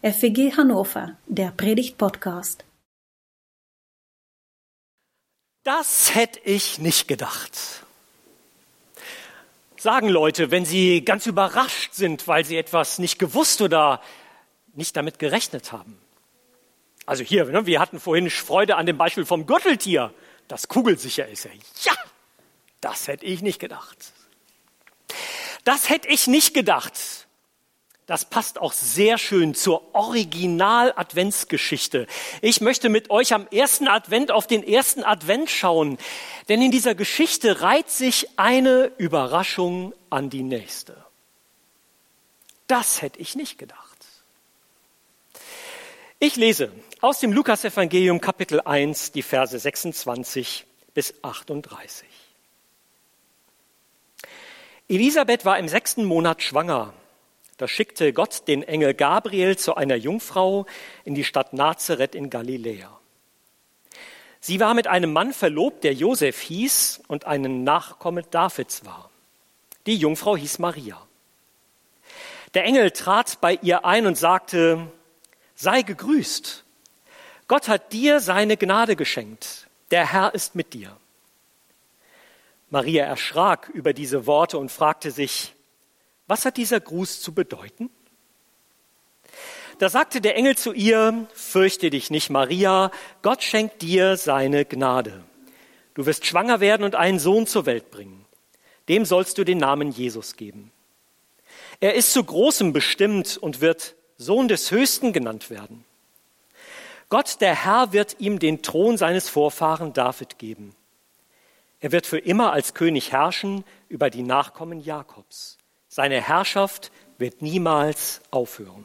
FEG Hannover, der Predigt-Podcast. Das hätte ich nicht gedacht. Sagen Leute, wenn sie ganz überrascht sind, weil sie etwas nicht gewusst oder nicht damit gerechnet haben. Also hier, ne, wir hatten vorhin Freude an dem Beispiel vom Gürteltier, das kugelsicher ist. Ja, das hätte ich nicht gedacht. Das hätte ich nicht gedacht das passt auch sehr schön zur Original-Adventsgeschichte. Ich möchte mit euch am ersten Advent auf den ersten Advent schauen, denn in dieser Geschichte reiht sich eine Überraschung an die nächste. Das hätte ich nicht gedacht. Ich lese aus dem Lukasevangelium Kapitel 1 die Verse 26 bis 38. Elisabeth war im sechsten Monat schwanger da schickte Gott den Engel Gabriel zu einer Jungfrau in die Stadt Nazareth in Galiläa. Sie war mit einem Mann verlobt, der Josef hieß und einen Nachkomme Davids war. Die Jungfrau hieß Maria. Der Engel trat bei ihr ein und sagte, sei gegrüßt. Gott hat dir seine Gnade geschenkt. Der Herr ist mit dir. Maria erschrak über diese Worte und fragte sich, was hat dieser Gruß zu bedeuten? Da sagte der Engel zu ihr, fürchte dich nicht, Maria, Gott schenkt dir seine Gnade. Du wirst schwanger werden und einen Sohn zur Welt bringen. Dem sollst du den Namen Jesus geben. Er ist zu Großem bestimmt und wird Sohn des Höchsten genannt werden. Gott, der Herr, wird ihm den Thron seines Vorfahren David geben. Er wird für immer als König herrschen über die Nachkommen Jakobs. Seine Herrschaft wird niemals aufhören.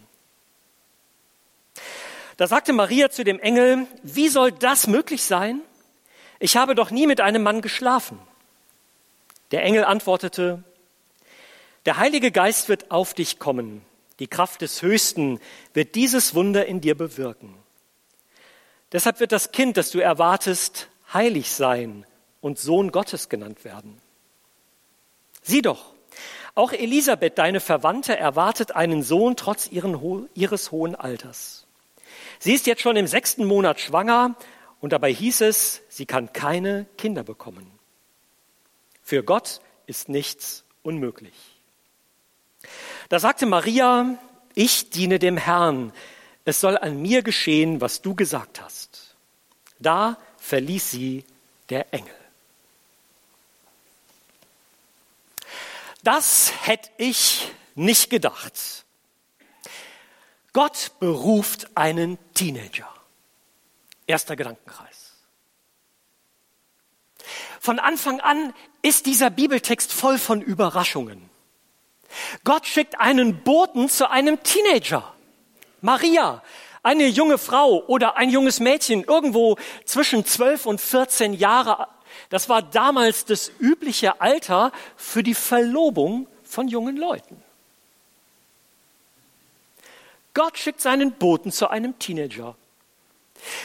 Da sagte Maria zu dem Engel, wie soll das möglich sein? Ich habe doch nie mit einem Mann geschlafen. Der Engel antwortete, der Heilige Geist wird auf dich kommen, die Kraft des Höchsten wird dieses Wunder in dir bewirken. Deshalb wird das Kind, das du erwartest, heilig sein und Sohn Gottes genannt werden. Sieh doch, auch Elisabeth, deine Verwandte, erwartet einen Sohn trotz ihren, ihres hohen Alters. Sie ist jetzt schon im sechsten Monat schwanger und dabei hieß es, sie kann keine Kinder bekommen. Für Gott ist nichts unmöglich. Da sagte Maria, ich diene dem Herrn, es soll an mir geschehen, was du gesagt hast. Da verließ sie der Engel. Das hätte ich nicht gedacht. Gott beruft einen Teenager. Erster Gedankenkreis. Von Anfang an ist dieser Bibeltext voll von Überraschungen. Gott schickt einen Boten zu einem Teenager. Maria, eine junge Frau oder ein junges Mädchen, irgendwo zwischen 12 und 14 Jahre das war damals das übliche Alter für die Verlobung von jungen Leuten. Gott schickt seinen Boten zu einem Teenager.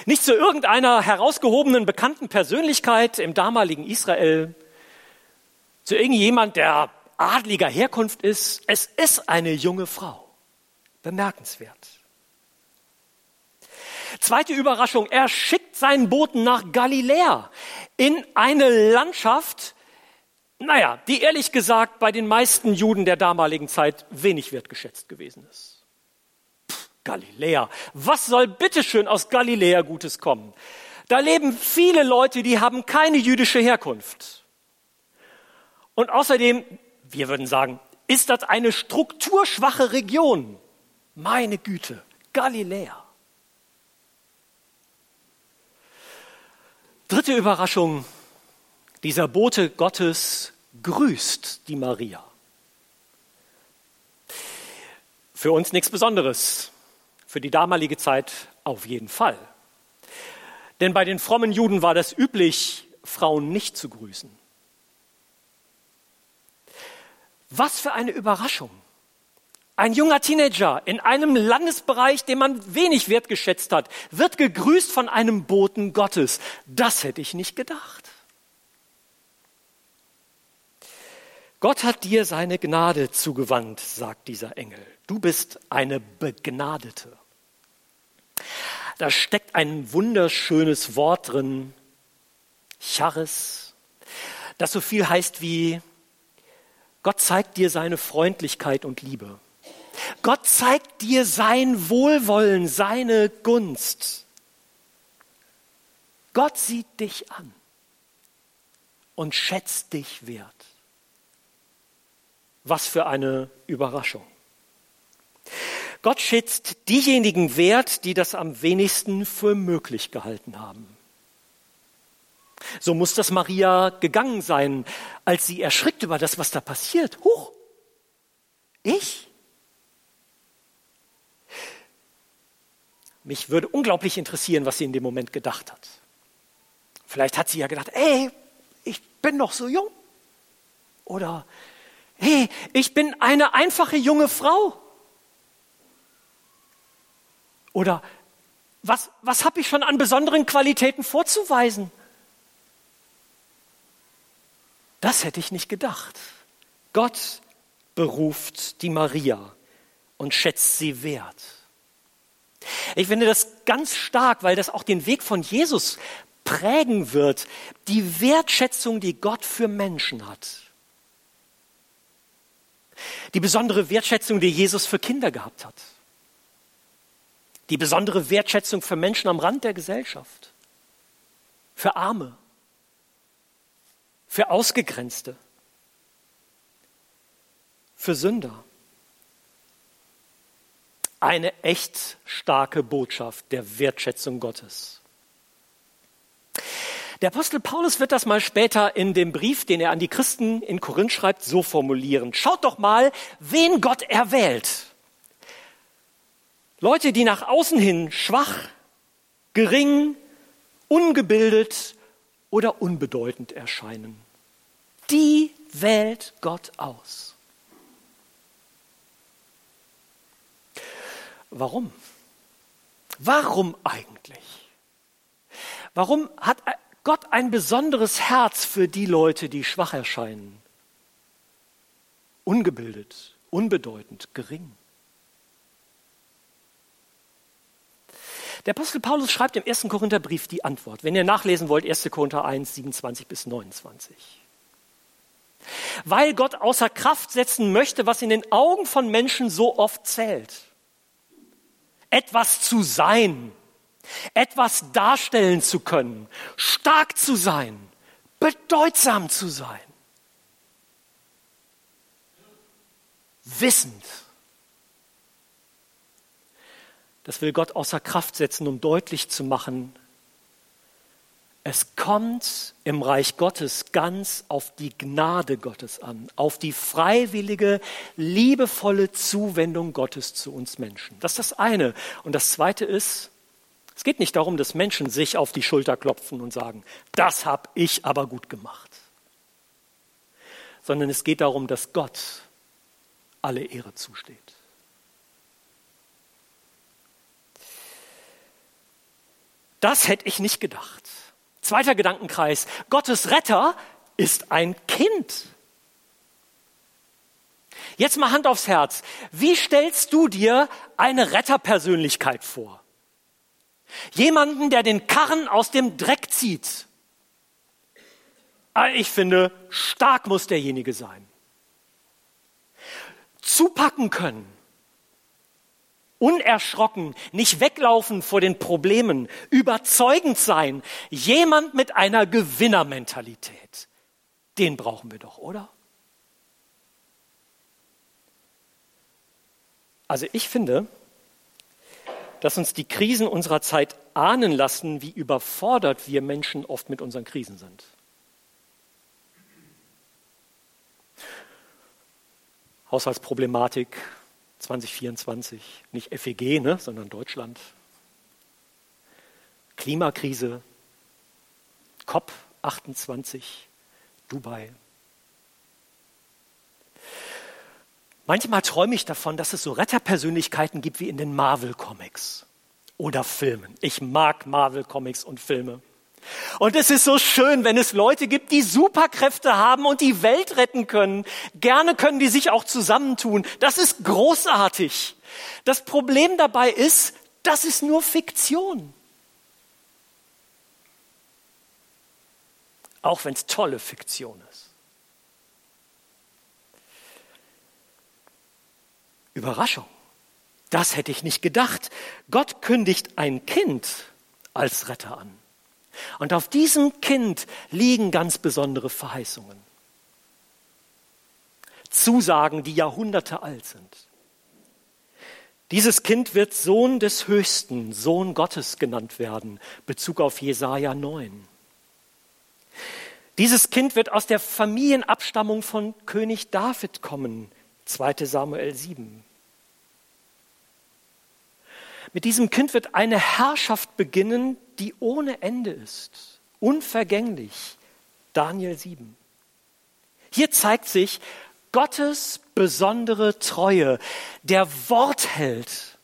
Nicht zu irgendeiner herausgehobenen bekannten Persönlichkeit im damaligen Israel, zu irgendjemand, der adliger Herkunft ist. Es ist eine junge Frau. Bemerkenswert. Zweite Überraschung, er schickt seinen Boten nach Galiläa in eine Landschaft, naja, die ehrlich gesagt bei den meisten Juden der damaligen Zeit wenig wertgeschätzt gewesen ist. Pff, Galiläa. Was soll bitteschön aus Galiläa Gutes kommen? Da leben viele Leute, die haben keine jüdische Herkunft. Und außerdem, wir würden sagen, ist das eine strukturschwache Region. Meine Güte, Galiläa. Dritte Überraschung. Dieser Bote Gottes grüßt die Maria. Für uns nichts Besonderes. Für die damalige Zeit auf jeden Fall. Denn bei den frommen Juden war das üblich, Frauen nicht zu grüßen. Was für eine Überraschung. Ein junger Teenager in einem Landesbereich, den man wenig wertgeschätzt hat, wird gegrüßt von einem Boten Gottes. Das hätte ich nicht gedacht. Gott hat dir seine Gnade zugewandt, sagt dieser Engel. Du bist eine Begnadete. Da steckt ein wunderschönes Wort drin, Charis, das so viel heißt wie Gott zeigt dir seine Freundlichkeit und Liebe. Gott zeigt dir sein Wohlwollen, seine Gunst. Gott sieht dich an und schätzt dich wert. Was für eine Überraschung. Gott schätzt diejenigen wert, die das am wenigsten für möglich gehalten haben. So muss das Maria gegangen sein, als sie erschrickt über das, was da passiert. Huch, ich? Mich würde unglaublich interessieren, was sie in dem Moment gedacht hat. Vielleicht hat sie ja gedacht, ey, ich bin noch so jung. Oder, hey, ich bin eine einfache junge Frau. Oder, was, was habe ich schon an besonderen Qualitäten vorzuweisen? Das hätte ich nicht gedacht. Gott beruft die Maria und schätzt sie wert. Ich finde das ganz stark, weil das auch den Weg von Jesus prägen wird, die Wertschätzung, die Gott für Menschen hat. Die besondere Wertschätzung, die Jesus für Kinder gehabt hat. Die besondere Wertschätzung für Menschen am Rand der Gesellschaft. Für Arme für Ausgegrenzte, für Sünder. Eine echt starke Botschaft der Wertschätzung Gottes. Der Apostel Paulus wird das mal später in dem Brief, den er an die Christen in Korinth schreibt, so formulieren. Schaut doch mal, wen Gott erwählt. Leute, die nach außen hin schwach, gering, ungebildet oder unbedeutend erscheinen. Die wählt Gott aus. Warum? Warum eigentlich? Warum hat Gott ein besonderes Herz für die Leute, die schwach erscheinen? Ungebildet, unbedeutend, gering. Der Apostel Paulus schreibt im ersten Korintherbrief die Antwort. Wenn ihr nachlesen wollt, 1. Korinther 1, 27 bis 29. Weil Gott außer Kraft setzen möchte, was in den Augen von Menschen so oft zählt. Etwas zu sein, etwas darstellen zu können, stark zu sein, bedeutsam zu sein. Wissend Das will Gott außer Kraft setzen, um deutlich zu machen, es kommt im Reich Gottes ganz auf die Gnade Gottes an, auf die freiwillige, liebevolle Zuwendung Gottes zu uns Menschen. Das ist das eine. Und das zweite ist, es geht nicht darum, dass Menschen sich auf die Schulter klopfen und sagen, das habe ich aber gut gemacht. Sondern es geht darum, dass Gott alle Ehre zusteht. Das hätte ich nicht gedacht. Zweiter Gedankenkreis. Gottes Retter ist ein Kind. Jetzt mal Hand aufs Herz. Wie stellst du dir eine Retterpersönlichkeit vor? Jemanden, der den Karren aus dem Dreck zieht. Ah, ich finde, stark muss derjenige sein. Zupacken können unerschrocken, nicht weglaufen vor den Problemen, überzeugend sein, jemand mit einer Gewinnermentalität. Den brauchen wir doch, oder? Also ich finde, dass uns die Krisen unserer Zeit ahnen lassen, wie überfordert wir Menschen oft mit unseren Krisen sind. Haushaltsproblematik, 2024, nicht FEG, ne, sondern Deutschland. Klimakrise, COP 28, Dubai. Manchmal träume ich davon, dass es so Retterpersönlichkeiten gibt wie in den Marvel-Comics oder Filmen. Ich mag Marvel-Comics und Filme. Und es ist so schön, wenn es Leute gibt, die Superkräfte haben und die Welt retten können. Gerne können die sich auch zusammentun. Das ist großartig. Das Problem dabei ist, Das ist nur Fiktion. Auch wenn es tolle Fiktion ist. Überraschung. Das hätte ich nicht gedacht. Gott kündigt ein Kind als Retter an. Und auf diesem Kind liegen ganz besondere Verheißungen. Zusagen, die Jahrhunderte alt sind. Dieses Kind wird Sohn des Höchsten, Sohn Gottes genannt werden, Bezug auf Jesaja 9. Dieses Kind wird aus der Familienabstammung von König David kommen, 2 Samuel 7. Mit diesem Kind wird eine Herrschaft beginnen, die ohne Ende ist, unvergänglich. Daniel 7. Hier zeigt sich Gottes besondere Treue, der Wort hält.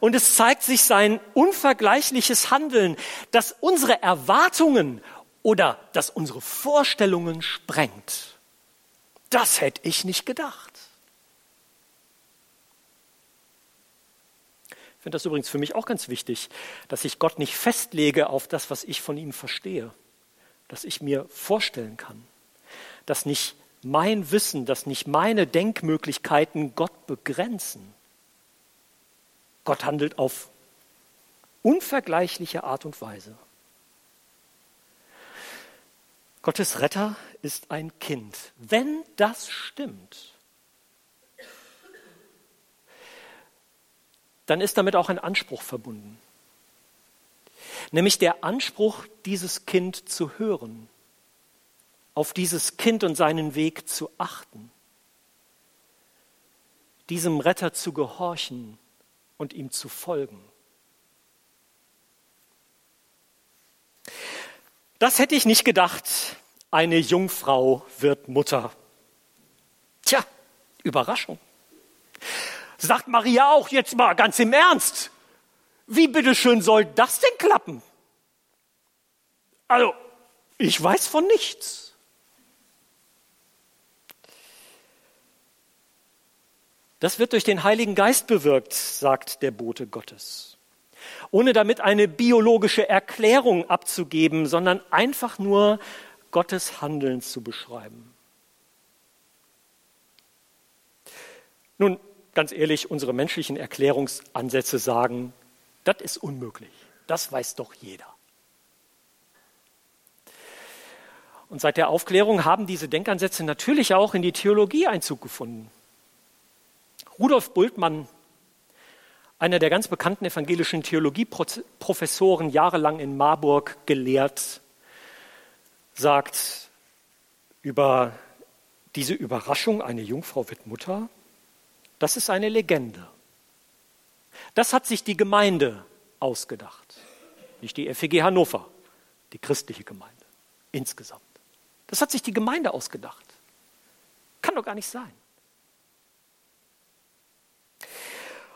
Und es zeigt sich sein unvergleichliches Handeln, das unsere Erwartungen oder das unsere Vorstellungen sprengt. Das hätte ich nicht gedacht. Ich finde das übrigens für mich auch ganz wichtig, dass ich Gott nicht festlege auf das, was ich von ihm verstehe, dass ich mir vorstellen kann, dass nicht mein Wissen, dass nicht meine Denkmöglichkeiten Gott begrenzen. Gott handelt auf unvergleichliche Art und Weise. Gottes Retter ist ein Kind. Wenn das stimmt, dann ist damit auch ein Anspruch verbunden. Nämlich der Anspruch, dieses Kind zu hören, auf dieses Kind und seinen Weg zu achten, diesem Retter zu gehorchen und ihm zu folgen. Das hätte ich nicht gedacht. Eine Jungfrau wird Mutter. Tja, Überraschung. Sagt Maria auch jetzt mal ganz im Ernst. Wie bitteschön soll das denn klappen? Also, ich weiß von nichts. Das wird durch den Heiligen Geist bewirkt, sagt der Bote Gottes. Ohne damit eine biologische Erklärung abzugeben, sondern einfach nur Gottes Handeln zu beschreiben. Nun, ganz ehrlich, unsere menschlichen Erklärungsansätze sagen, das ist unmöglich. Das weiß doch jeder. Und seit der Aufklärung haben diese Denkansätze natürlich auch in die Theologie Einzug gefunden. Rudolf Bultmann, einer der ganz bekannten evangelischen Theologieprofessoren, jahrelang in Marburg gelehrt, sagt über diese Überraschung, eine Jungfrau wird Mutter, das ist eine Legende. Das hat sich die Gemeinde ausgedacht. Nicht die FEG Hannover, die christliche Gemeinde insgesamt. Das hat sich die Gemeinde ausgedacht. Kann doch gar nicht sein.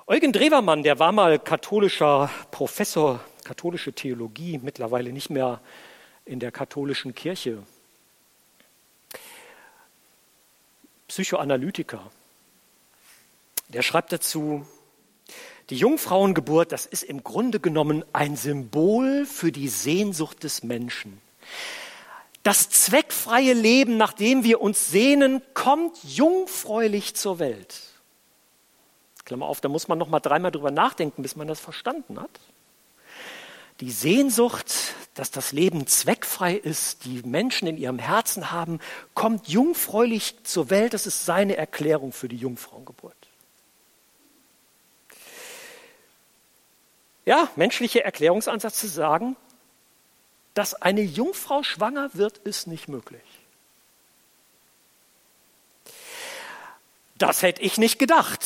Eugen Drewermann, der war mal katholischer Professor, katholische Theologie, mittlerweile nicht mehr in der katholischen Kirche. Psychoanalytiker, der schreibt dazu, die Jungfrauengeburt, das ist im Grunde genommen ein Symbol für die Sehnsucht des Menschen. Das zweckfreie Leben, nach dem wir uns sehnen, kommt jungfräulich zur Welt. Klammer auf, da muss man noch mal dreimal drüber nachdenken, bis man das verstanden hat. Die Sehnsucht, dass das Leben zweckfrei ist, die Menschen in ihrem Herzen haben, kommt jungfräulich zur Welt. Das ist seine Erklärung für die Jungfrauengeburt. Ja, menschliche Erklärungsansatz zu sagen, dass eine Jungfrau schwanger wird, ist nicht möglich. Das hätte ich nicht gedacht.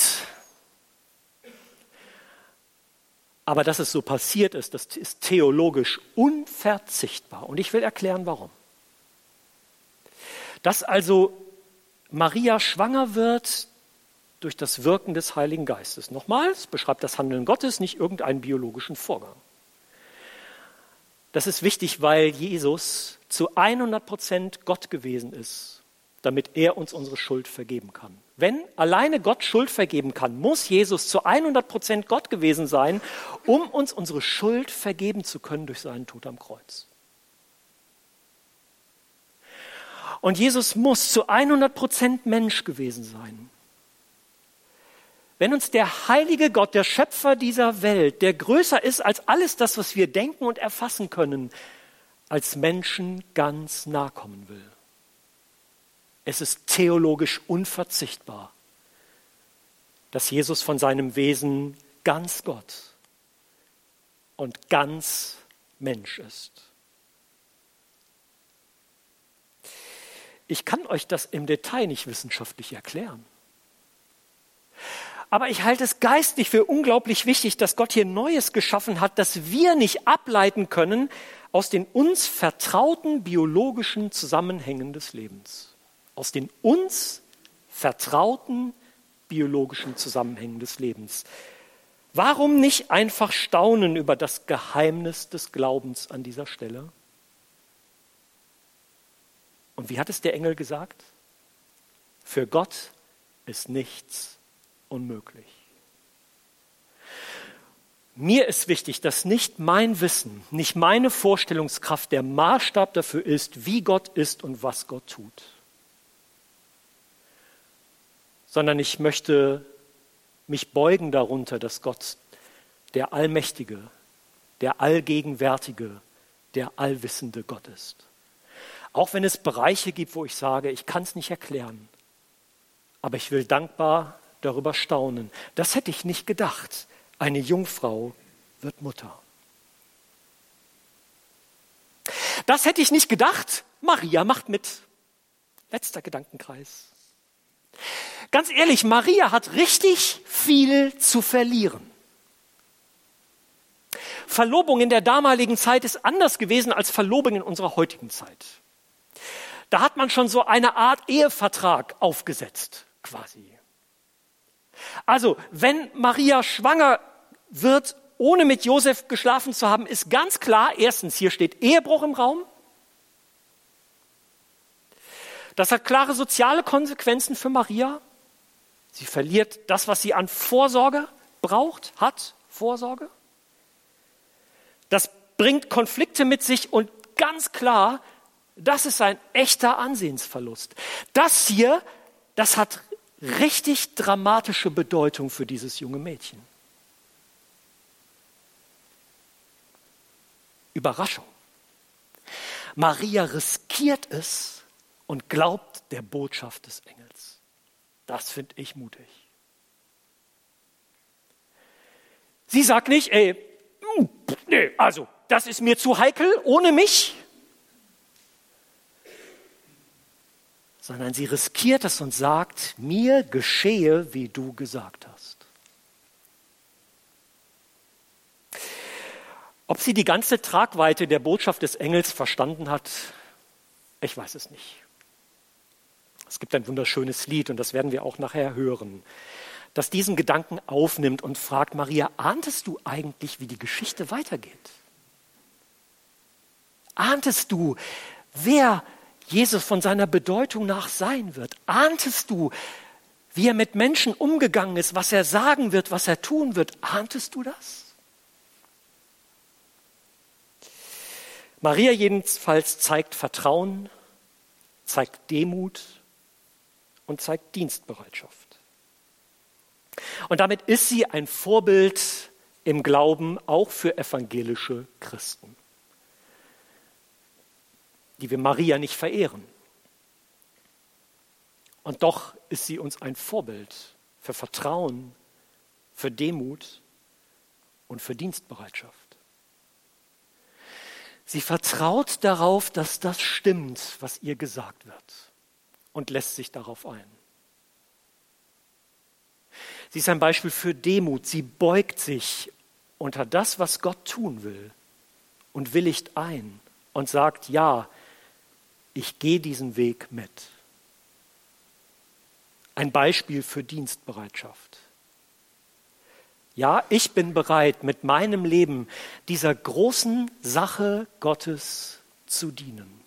Aber dass es so passiert ist, das ist theologisch unverzichtbar. Und ich will erklären, warum. Dass also Maria schwanger wird, durch das Wirken des Heiligen Geistes. Nochmals, beschreibt das Handeln Gottes, nicht irgendeinen biologischen Vorgang. Das ist wichtig, weil Jesus zu 100 Prozent Gott gewesen ist damit er uns unsere Schuld vergeben kann. Wenn alleine Gott Schuld vergeben kann, muss Jesus zu 100 Prozent Gott gewesen sein, um uns unsere Schuld vergeben zu können durch seinen Tod am Kreuz. Und Jesus muss zu 100 Prozent Mensch gewesen sein. Wenn uns der heilige Gott, der Schöpfer dieser Welt, der größer ist als alles das, was wir denken und erfassen können, als Menschen ganz nahe kommen will. Es ist theologisch unverzichtbar, dass Jesus von seinem Wesen ganz Gott und ganz Mensch ist. Ich kann euch das im Detail nicht wissenschaftlich erklären. Aber ich halte es geistlich für unglaublich wichtig, dass Gott hier Neues geschaffen hat, das wir nicht ableiten können aus den uns vertrauten biologischen Zusammenhängen des Lebens. Aus den uns vertrauten biologischen Zusammenhängen des Lebens. Warum nicht einfach staunen über das Geheimnis des Glaubens an dieser Stelle? Und wie hat es der Engel gesagt? Für Gott ist nichts unmöglich. Mir ist wichtig, dass nicht mein Wissen, nicht meine Vorstellungskraft der Maßstab dafür ist, wie Gott ist und was Gott tut, sondern ich möchte mich beugen darunter, dass Gott der Allmächtige, der Allgegenwärtige, der Allwissende Gott ist. Auch wenn es Bereiche gibt, wo ich sage, ich kann es nicht erklären, aber ich will dankbar darüber staunen. Das hätte ich nicht gedacht. Eine Jungfrau wird Mutter. Das hätte ich nicht gedacht. Maria macht mit. Letzter Gedankenkreis. Ganz ehrlich, Maria hat richtig viel zu verlieren. Verlobung in der damaligen Zeit ist anders gewesen als Verlobung in unserer heutigen Zeit. Da hat man schon so eine Art Ehevertrag aufgesetzt, quasi. Also, wenn Maria schwanger wird, ohne mit Josef geschlafen zu haben, ist ganz klar, erstens, hier steht Ehebruch im Raum. Das hat klare soziale Konsequenzen für Maria. Sie verliert das, was sie an Vorsorge braucht, hat Vorsorge. Das bringt Konflikte mit sich und ganz klar, das ist ein echter Ansehensverlust. Das hier, das hat richtig dramatische Bedeutung für dieses junge Mädchen. Überraschung. Maria riskiert es und glaubt der Botschaft des Engels. Das finde ich mutig. Sie sagt nicht, ey, hm, nee, also, das ist mir zu heikel ohne mich. Sondern sie riskiert es und sagt, mir geschehe, wie du gesagt hast. Ob sie die ganze Tragweite der Botschaft des Engels verstanden hat, ich weiß es nicht. Es gibt ein wunderschönes Lied und das werden wir auch nachher hören, das diesen Gedanken aufnimmt und fragt, Maria, ahntest du eigentlich, wie die Geschichte weitergeht? Ahntest du, wer Jesus von seiner Bedeutung nach sein wird? Ahntest du, wie er mit Menschen umgegangen ist, was er sagen wird, was er tun wird? Ahntest du das? Maria jedenfalls zeigt Vertrauen, zeigt Demut und zeigt Dienstbereitschaft. Und damit ist sie ein Vorbild im Glauben auch für evangelische Christen die wir Maria nicht verehren. Und doch ist sie uns ein Vorbild für Vertrauen, für Demut und für Dienstbereitschaft. Sie vertraut darauf, dass das stimmt, was ihr gesagt wird und lässt sich darauf ein. Sie ist ein Beispiel für Demut. Sie beugt sich unter das, was Gott tun will und willigt ein und sagt, ja, ich gehe diesen Weg mit. Ein Beispiel für Dienstbereitschaft. Ja, ich bin bereit, mit meinem Leben dieser großen Sache Gottes zu dienen.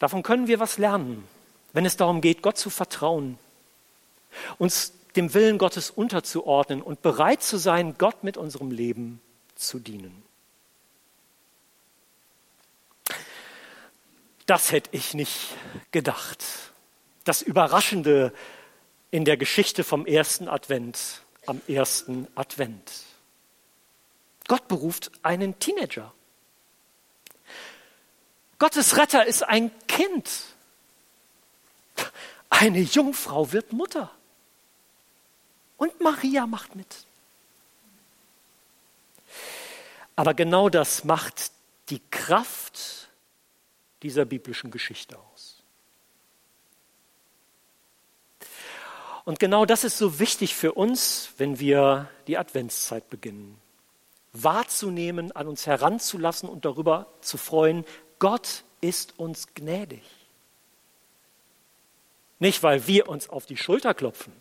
Davon können wir was lernen, wenn es darum geht, Gott zu vertrauen, uns dem Willen Gottes unterzuordnen und bereit zu sein, Gott mit unserem Leben zu dienen. Das hätte ich nicht gedacht. Das Überraschende in der Geschichte vom ersten Advent, am ersten Advent. Gott beruft einen Teenager. Gottes Retter ist ein Kind. Eine Jungfrau wird Mutter. Und Maria macht mit. Aber genau das macht die Kraft dieser biblischen Geschichte aus. Und genau das ist so wichtig für uns, wenn wir die Adventszeit beginnen. Wahrzunehmen, an uns heranzulassen und darüber zu freuen, Gott ist uns gnädig. Nicht, weil wir uns auf die Schulter klopfen,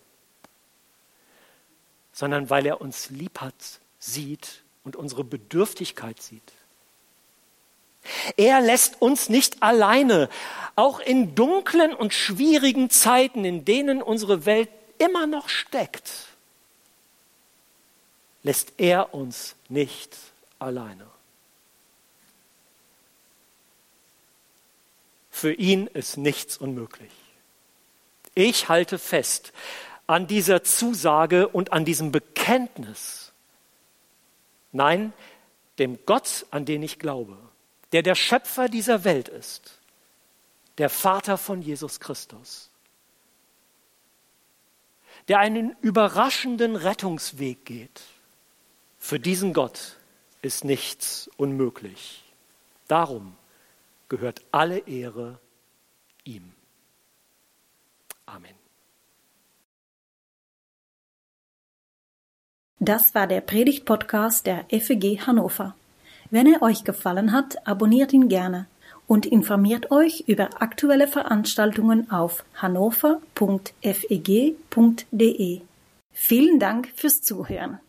sondern weil er uns lieb hat, sieht und unsere Bedürftigkeit sieht. Er lässt uns nicht alleine, auch in dunklen und schwierigen Zeiten, in denen unsere Welt immer noch steckt, lässt er uns nicht alleine. Für ihn ist nichts unmöglich. Ich halte fest an dieser Zusage und an diesem Bekenntnis. Nein, dem Gott, an den ich glaube der der Schöpfer dieser Welt ist, der Vater von Jesus Christus, der einen überraschenden Rettungsweg geht. Für diesen Gott ist nichts unmöglich. Darum gehört alle Ehre ihm. Amen. Das war der Predigt-Podcast der FEG Hannover. Wenn er euch gefallen hat, abonniert ihn gerne und informiert euch über aktuelle Veranstaltungen auf hannover.feg.de. Vielen Dank fürs Zuhören.